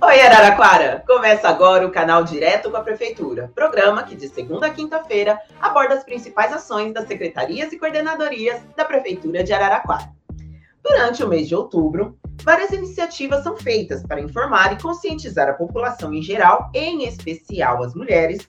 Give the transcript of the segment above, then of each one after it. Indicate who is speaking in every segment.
Speaker 1: Oi, Araraquara! Começa agora o canal Direto com a Prefeitura, programa que de segunda a quinta-feira aborda as principais ações das secretarias e coordenadorias da Prefeitura de Araraquara. Durante o mês de outubro, várias iniciativas são feitas para informar e conscientizar a população em geral, em especial as mulheres,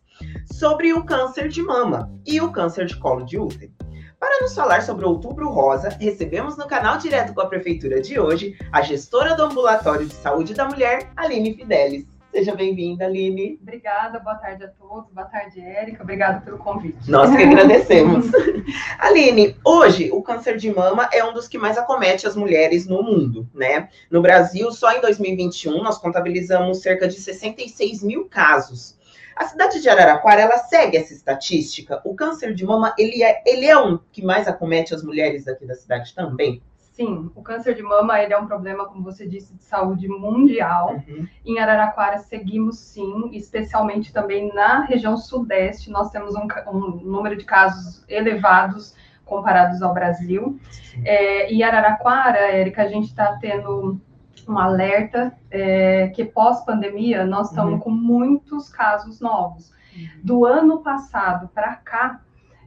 Speaker 1: sobre o câncer de mama e o câncer de colo de útero. Para nos falar sobre o Outubro Rosa, recebemos no canal Direto com a Prefeitura de hoje a gestora do Ambulatório de Saúde da Mulher, Aline Fidelis. Seja bem-vinda, Aline.
Speaker 2: Obrigada, boa tarde a todos, boa tarde, Érica, obrigada pelo convite.
Speaker 1: Nós que agradecemos. Aline, hoje o câncer de mama é um dos que mais acomete as mulheres no mundo, né? No Brasil, só em 2021, nós contabilizamos cerca de 66 mil casos. A cidade de Araraquara, ela segue essa estatística? O câncer de mama, ele é, ele é um que mais acomete as mulheres aqui da cidade também?
Speaker 2: Sim, o câncer de mama ele é um problema, como você disse, de saúde mundial. Uhum. Em Araraquara seguimos sim, especialmente também na região sudeste, nós temos um, um número de casos elevados comparados ao Brasil. É, em Araraquara, Érica, a gente está tendo um alerta é, que pós-pandemia nós estamos uhum. com muitos casos novos. Uhum. Do ano passado para cá,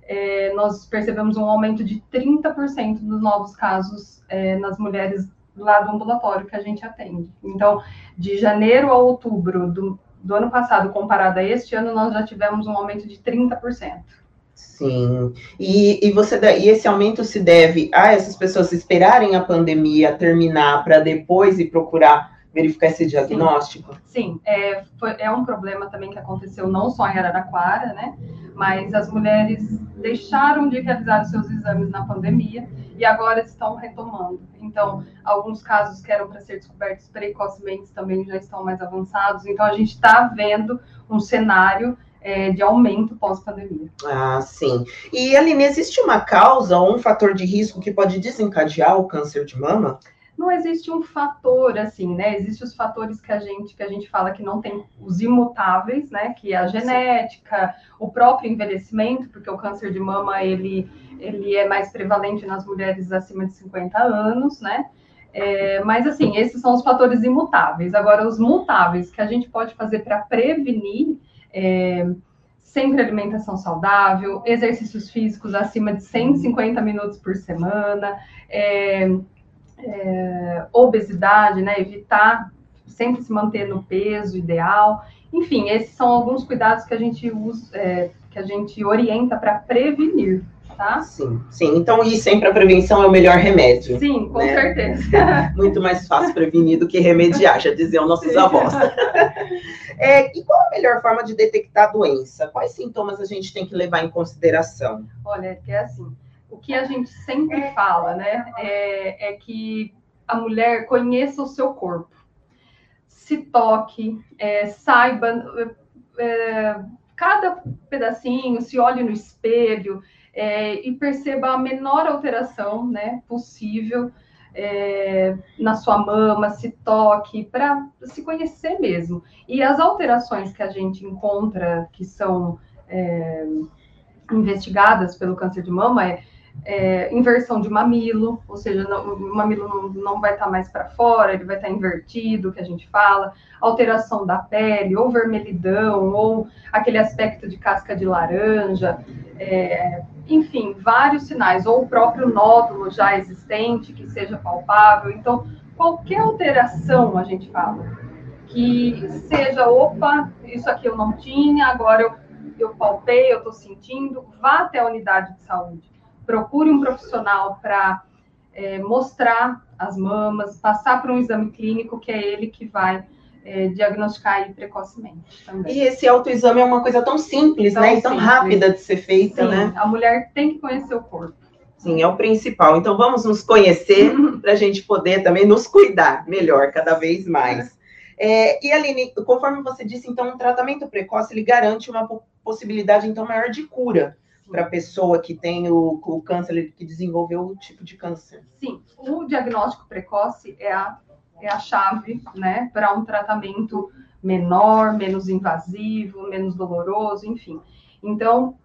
Speaker 2: é, nós percebemos um aumento de 30% dos novos casos é, nas mulheres lá do ambulatório que a gente atende. Então, de janeiro a outubro do, do ano passado, comparado a este ano, nós já tivemos um aumento de 30%.
Speaker 1: Sim. E, e, você, e esse aumento se deve a essas pessoas esperarem a pandemia terminar para depois ir procurar verificar esse diagnóstico?
Speaker 2: Sim, Sim. É, foi, é um problema também que aconteceu não só em Araraquara, né? Mas as mulheres deixaram de realizar os seus exames na pandemia e agora estão retomando. Então, alguns casos que eram para ser descobertos precocemente também já estão mais avançados. Então, a gente está vendo um cenário é, de aumento pós-pandemia.
Speaker 1: Ah, sim. E, Aline, existe uma causa ou um fator de risco que pode desencadear o câncer de mama?
Speaker 2: Não existe um fator assim, né? Existem os fatores que a gente que a gente fala que não tem os imutáveis, né? Que é a genética, sim. o próprio envelhecimento, porque o câncer de mama ele ele é mais prevalente nas mulheres acima de 50 anos, né? É, mas assim, esses são os fatores imutáveis. Agora, os mutáveis que a gente pode fazer para prevenir é, sempre alimentação saudável, exercícios físicos acima de 150 minutos por semana, é, é, obesidade, né? Evitar sempre se manter no peso ideal. Enfim, esses são alguns cuidados que a gente usa, é, que a gente orienta para prevenir. Tá?
Speaker 1: Sim, sim. Então, e sempre a prevenção é o melhor remédio.
Speaker 2: Sim, com né?
Speaker 1: certeza. Muito mais fácil prevenir do que remediar, já diziam nossos sim. avós. É, e qual a melhor forma de detectar a doença? Quais sintomas a gente tem que levar em consideração?
Speaker 2: Olha, é assim, o que a gente sempre fala, né, é, é que a mulher conheça o seu corpo, se toque, é, saiba é, cada pedacinho, se olhe no espelho é, e perceba a menor alteração, né, possível é, na sua mama, se toque, para se conhecer mesmo. E as alterações que a gente encontra que são é, investigadas pelo câncer de mama é é, inversão de mamilo, ou seja, não, o mamilo não, não vai estar tá mais para fora, ele vai estar tá invertido, que a gente fala, alteração da pele, ou vermelhidão, ou aquele aspecto de casca de laranja, é, enfim, vários sinais, ou o próprio nódulo já existente, que seja palpável. Então, qualquer alteração, a gente fala, que seja, opa, isso aqui eu não tinha, agora eu, eu palpei, eu estou sentindo, vá até a unidade de saúde procure um profissional para é, mostrar as mamas, passar para um exame clínico, que é ele que vai é, diagnosticar precocemente também.
Speaker 1: E esse autoexame é uma coisa tão simples, tão né? E tão simples. rápida de ser feita,
Speaker 2: Sim,
Speaker 1: né?
Speaker 2: A mulher tem que conhecer o corpo.
Speaker 1: Sim, é o principal. Então vamos nos conhecer para a gente poder também nos cuidar melhor cada vez mais. É, e Aline, conforme você disse, então, um tratamento precoce ele garante uma possibilidade então maior de cura para a pessoa que tem o, o câncer, que desenvolveu o tipo de câncer?
Speaker 2: Sim, o diagnóstico precoce é a, é a chave, né, para um tratamento menor, menos invasivo, menos doloroso, enfim. Então,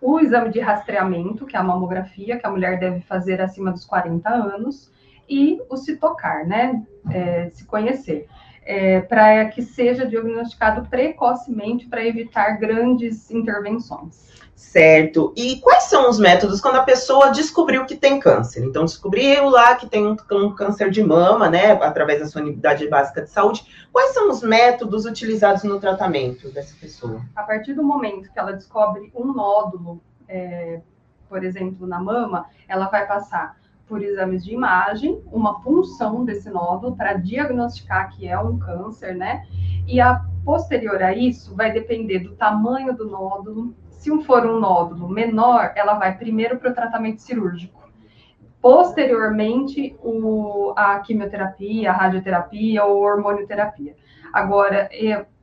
Speaker 2: o exame de rastreamento, que é a mamografia, que a mulher deve fazer acima dos 40 anos, e o se tocar, né, é, se conhecer. É, para que seja diagnosticado precocemente para evitar grandes intervenções.
Speaker 1: Certo. E quais são os métodos quando a pessoa descobriu que tem câncer? Então, descobriu lá que tem um, um, câncer de mama, né, através da sua unidade básica de saúde. Quais são os métodos utilizados no tratamento dessa pessoa?
Speaker 2: A partir do momento que ela descobre um nódulo, é, por exemplo, na mama, ela vai passar por exames de imagem, uma punção desse nódulo para diagnosticar que é um câncer, né? E a posterior a isso vai depender do tamanho do nódulo, se for um nódulo menor, ela vai primeiro para o tratamento cirúrgico. Posteriormente, o, a quimioterapia, a radioterapia ou hormonioterapia. Agora,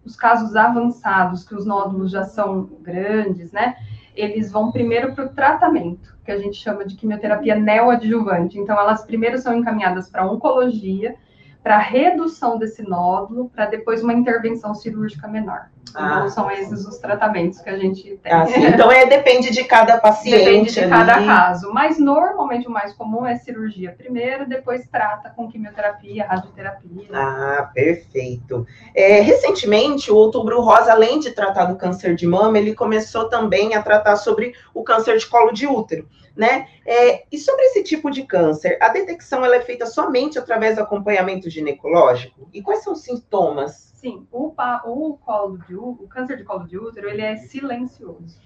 Speaker 2: os casos avançados, que os nódulos já são grandes, né? Eles vão primeiro para o tratamento, que a gente chama de quimioterapia neoadjuvante. Então, elas primeiro são encaminhadas para oncologia, para redução desse nódulo, para depois uma intervenção cirúrgica menor. Ah, então, são esses os tratamentos que a gente tem.
Speaker 1: Ah, então, é, depende de cada paciente.
Speaker 2: Depende de ali. cada caso. Mas, normalmente, o mais comum é cirurgia primeiro, depois trata com quimioterapia, radioterapia.
Speaker 1: Ah, perfeito. É, recentemente, o Outubro Rosa, além de tratar do câncer de mama, ele começou também a tratar sobre o câncer de colo de útero né? É, e sobre esse tipo de câncer, a detecção ela é feita somente através do acompanhamento ginecológico? E quais são os sintomas?
Speaker 2: Sim, o, o, colo de, o câncer de colo de útero, ele é silencioso.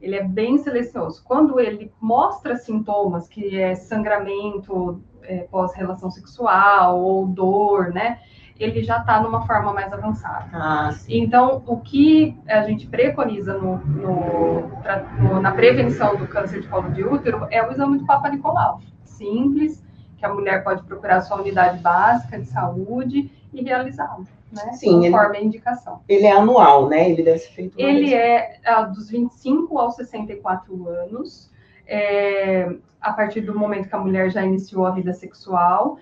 Speaker 2: Ele é bem silencioso. Quando ele mostra sintomas, que é sangramento é, pós-relação sexual ou dor, né? ele já está numa forma mais avançada. Ah, então, o que a gente preconiza no, no, pra, no, na prevenção do câncer de colo de útero é o exame do Papa Nicolau. Simples, que a mulher pode procurar sua unidade básica de saúde e realizá-lo. Né,
Speaker 1: Sim,
Speaker 2: conforme ele, a indicação.
Speaker 1: Ele é anual, né? Ele deve ser feito.
Speaker 2: Ele é dos 25 aos 64 anos, é, a partir do momento que a mulher já iniciou a vida sexual.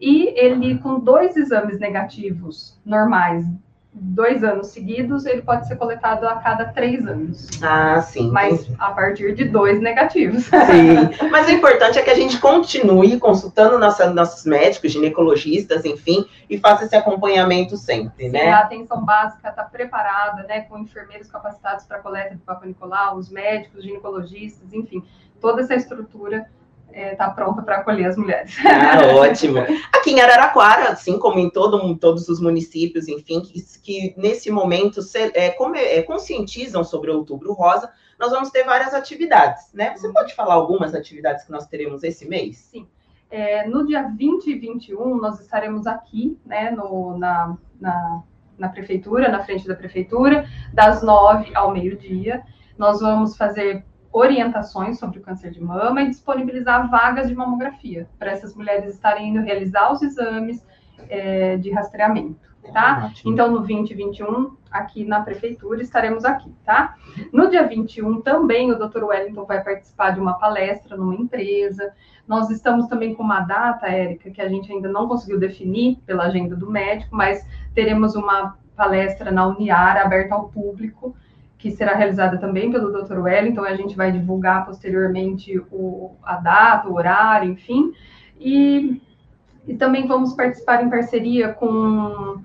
Speaker 2: E ele, com dois exames negativos normais, dois anos seguidos, ele pode ser coletado a cada três anos.
Speaker 1: Ah, sim.
Speaker 2: Mas a partir de dois negativos.
Speaker 1: Sim. Mas o importante é que a gente continue consultando nossa, nossos médicos, ginecologistas, enfim, e faça esse acompanhamento sempre,
Speaker 2: sim,
Speaker 1: né?
Speaker 2: A atenção básica está preparada, né, com enfermeiros capacitados para a coleta do Papa Nicolau, os médicos, ginecologistas, enfim, toda essa estrutura está é, tá pronta para acolher as mulheres.
Speaker 1: Ah, ótimo. Aqui em Araraquara, assim como em todo, todos os municípios, enfim, que, que nesse momento se, é, como, é, conscientizam sobre o Outubro Rosa, nós vamos ter várias atividades, né? Você pode falar algumas atividades que nós teremos esse mês?
Speaker 2: Sim. É, no dia 20 e 21, nós estaremos aqui, né, no, na, na, na prefeitura, na frente da prefeitura, das nove ao meio-dia. Nós vamos fazer orientações sobre o câncer de mama e disponibilizar vagas de mamografia para essas mulheres estarem indo realizar os exames é, de rastreamento, tá? Ah, então, no 2021, aqui na prefeitura, estaremos aqui, tá? No dia 21, também o Dr. Wellington vai participar de uma palestra numa empresa. Nós estamos também com uma data, Érica, que a gente ainda não conseguiu definir pela agenda do médico, mas teremos uma palestra na Uniar aberta ao público que será realizada também pelo Dr. Wellington, a gente vai divulgar posteriormente o, a data, o horário, enfim. E, e também vamos participar em parceria com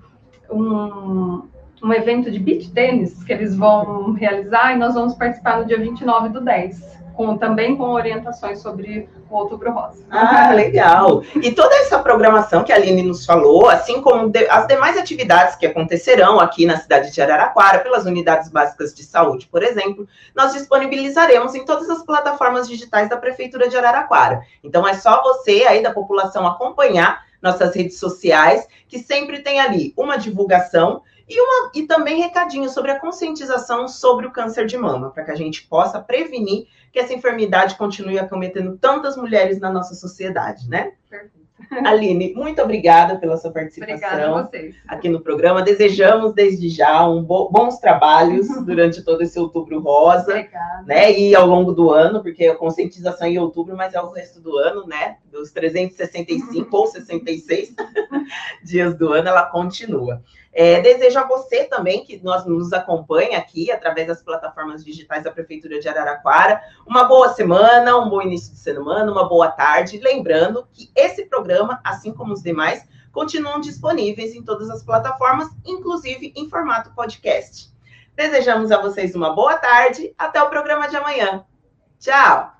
Speaker 2: um, um evento de beach tênis que eles vão realizar e nós vamos participar no dia 29 do 10 com, também com orientações sobre o Outubro Rosa.
Speaker 1: Ah, legal! E toda essa programação que a Aline nos falou, assim como de, as demais atividades que acontecerão aqui na cidade de Araraquara, pelas unidades básicas de saúde, por exemplo, nós disponibilizaremos em todas as plataformas digitais da Prefeitura de Araraquara. Então, é só você aí da população acompanhar nossas redes sociais, que sempre tem ali uma divulgação e, uma, e também recadinho sobre a conscientização sobre o câncer de mama, para que a gente possa prevenir que essa enfermidade continue acometendo tantas mulheres na nossa sociedade, né? Perfeito. Aline, muito obrigada pela sua participação aqui no programa. Desejamos desde já um bo bons trabalhos durante todo esse outubro rosa, obrigada. né? E ao longo do ano, porque a conscientização é em outubro, mas é o resto do ano, né? Dos 365 ou 66 dias do ano, ela continua. É, desejo a você também, que nós nos acompanhe aqui através das plataformas digitais da Prefeitura de Araraquara, uma boa semana, um bom início de semana, uma boa tarde. Lembrando que esse programa, assim como os demais, continuam disponíveis em todas as plataformas, inclusive em formato podcast. Desejamos a vocês uma boa tarde. Até o programa de amanhã. Tchau!